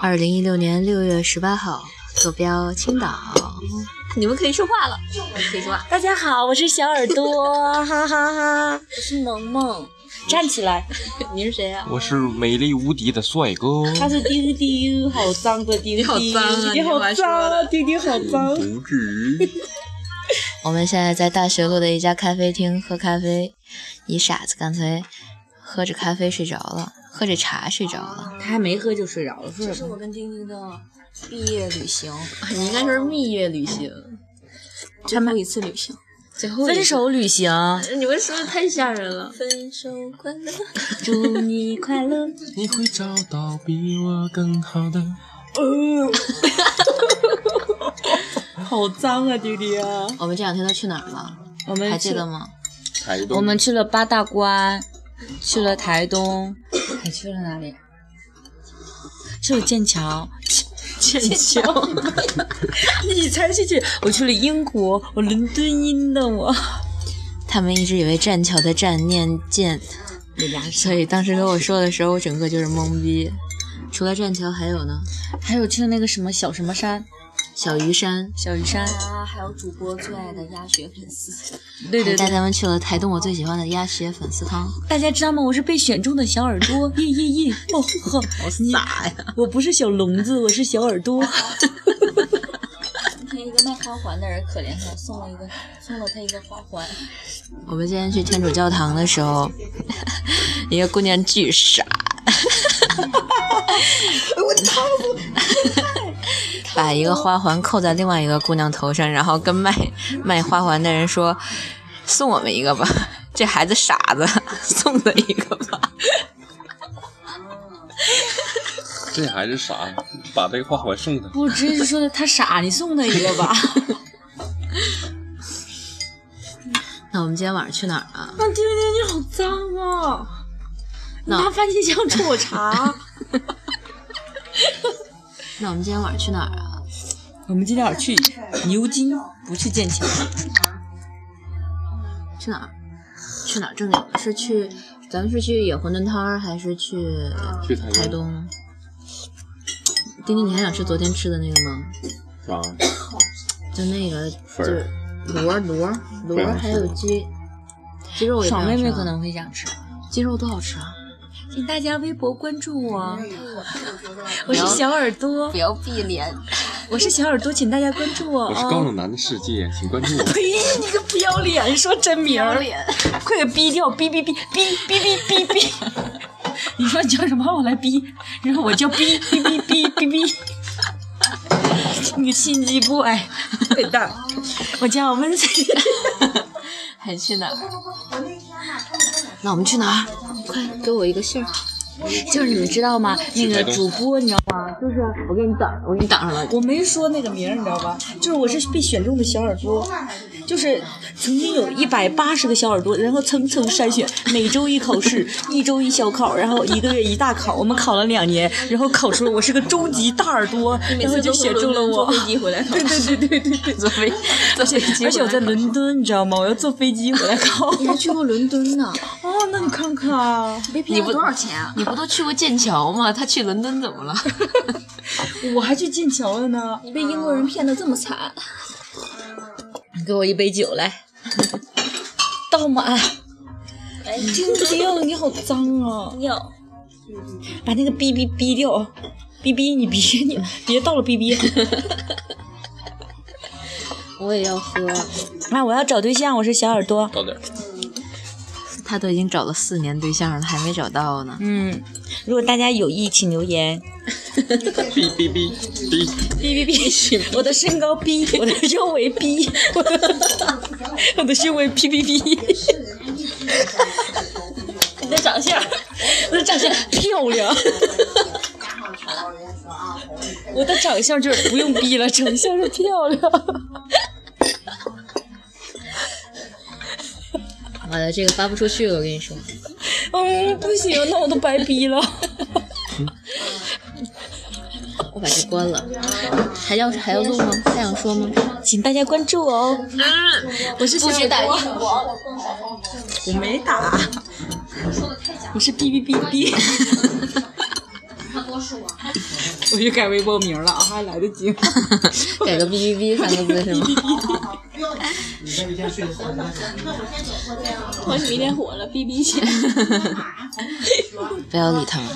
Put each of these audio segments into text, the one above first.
二零一六年六月十八号，坐标青岛。你们可以说话了，可以说话。大家好，我是小耳朵，哈哈哈。我是萌萌，站起来。你是谁啊？我是美丽无敌的帅哥。他是丁丁，好脏的丁丁，好脏啊！你好脏，丁丁好脏。不至于。我们现在在大学路的一家咖啡厅喝咖啡，一傻子刚才喝着咖啡睡着了，喝着茶睡着了。他还没喝就睡着了，是这是我跟丁丁的毕业旅行，你应该说是蜜月旅行，最后一次旅行，最后分手旅行。你们说的太吓人了。分手快乐，祝你快乐。你会找到比我更好的。好脏啊，丁丁啊！我们这两天都去哪儿了？我们还记得吗？台东。我们去了八大关，去了台东，还去了哪里？去了剑桥。剑桥？你才去去！我去了英国，我伦敦音的我。他们一直以为栈桥的栈念剑，所以当时跟我说的时候，我整个就是懵逼。除了栈桥，还有呢？还有去了那个什么小什么山？小鱼山，小鱼山啊，还有主播最爱的鸭血粉丝，对对，带他们去了台东，我最喜欢的鸭血粉丝汤。大家知道吗？我是被选中的小耳朵，耶耶耶！哦呵，好傻呀！我不是小聋子，我是小耳朵。今天一个卖花环的人可怜他，送了一个送了他一个花环。我们今天去天主教堂的时候，一个姑娘巨傻。我操！把一个花环扣在另外一个姑娘头上，然后跟卖卖花环的人说：“送我们一个吧，这孩子傻子，送他一个吧。”这孩子傻，把这个花环送他。不，直接就说的他傻，你送他一个吧。那我们今天晚上去哪儿啊？那丁丁你好脏啊！拿番茄酱冲我茶。那我们今天晚上去哪儿啊？我们今天晚上去牛津，不去剑桥。去哪儿？去哪儿正经？是去，咱们是去野馄饨摊儿，还是去去台东？丁丁，你还想吃昨天吃的那个吗？啥？就那个，就是螺螺螺，还有鸡鸡肉。爽妹妹可能会想吃，鸡肉多好吃啊！请大家微博关注我，我是小耳朵，不要闭脸。我是小耳朵，请大家关注我。我是高冷男的世界，请关注我。呸！你个不要脸，说真名儿，快给逼掉！逼逼逼逼逼逼逼逼！你说你叫什么？我来逼。然后我叫逼逼逼逼逼逼。你个心机 boy，笨蛋！我叫温水。还去哪儿？那我们去哪儿？快给我一个信儿。就是你们知道吗？那个主播你知道吗？就是我给你挡，我给你挡上了。我没说那个名儿，你知道吧？就是我是被选中的小耳朵，就是曾经有一百八十个小耳朵，然后层层筛选，每周一考试，一周一小考，然后一个月一大考。我们考了两年，然后考出了我是个终极大耳朵，然后就选中了我。坐飞机回来 考。对对对对对对，坐飞，坐飞机。而且我在伦敦，你知道吗？我要坐飞机回来考。你还去过伦敦呢？哦，那你看看啊，你不多少钱啊？你不都去过剑桥吗？他去伦敦怎么了？我还去剑桥了呢。你被英国人骗的这么惨。给我一杯酒来，倒满。哎丁丁，你好脏啊！要把那个逼逼逼掉，逼逼你别你别倒了逼逼。我也要喝。啊，我要找对象，我是小耳朵。倒点。他都已经找了四年对象了，还没找到呢。嗯，如果大家有意，请留言。哔哔哔哔哔哔哔！我的身高 B，我的腰围 B，我的我的胸围 P P P。你的长相，我的长相漂亮。我的长相就是不用逼了，长相是漂亮。好的，这个发不出去了，我跟你说。嗯，不行，那我都白逼了。我把它关了，还要还要录吗？还想说吗？请大家关注我哦。我是不许打我没打。我是哔哔哔哔。我。去改微博名了啊，还来得及吗？改个 B B B 三个字是吗？我明天火了，不要理他们。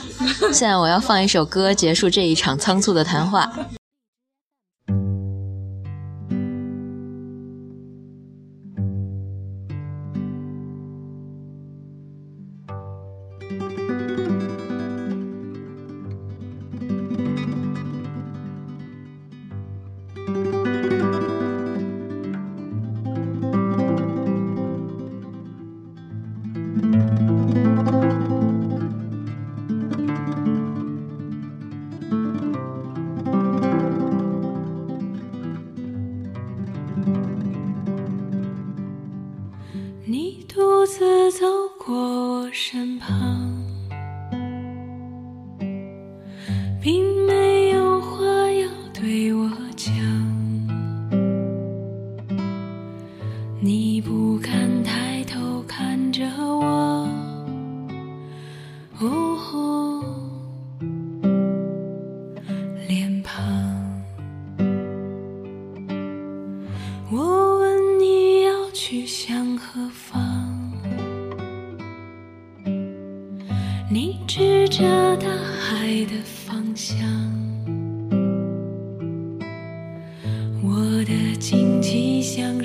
现在我要放一首歌，结束这一场仓促的谈话。你独自走。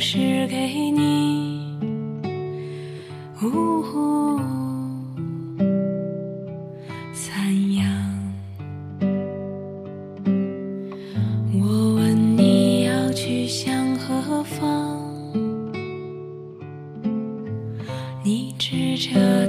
是给你呜呼残阳我问你要去向何方？你指着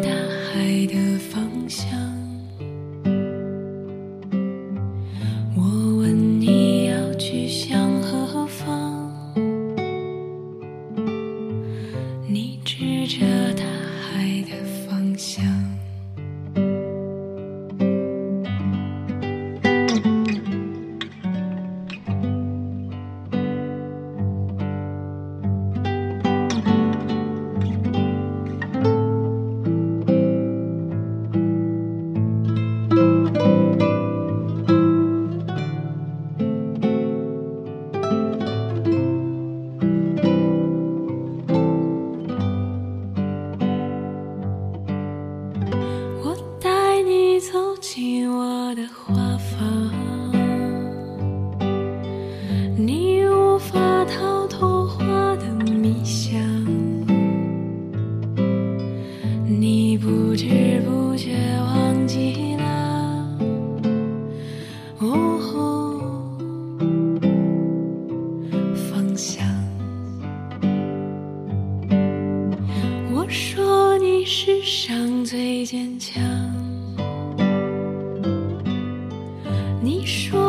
你说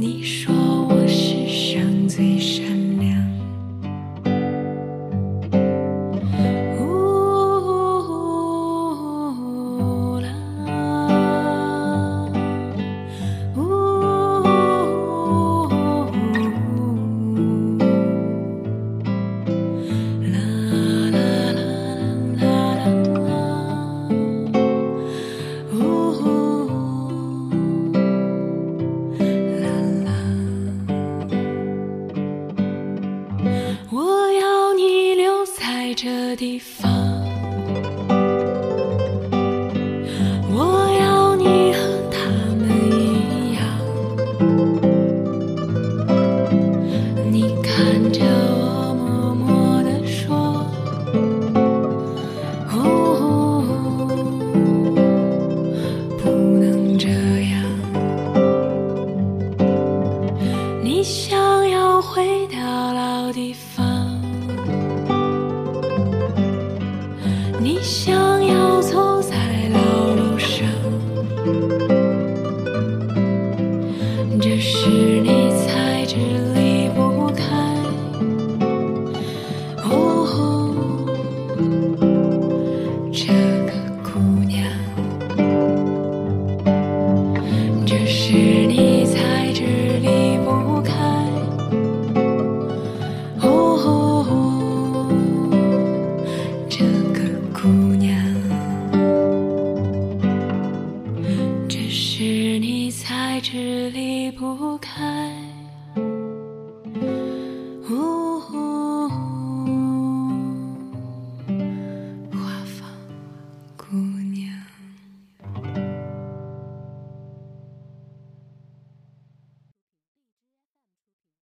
你说。你想要回到老地方。是你才知离不开。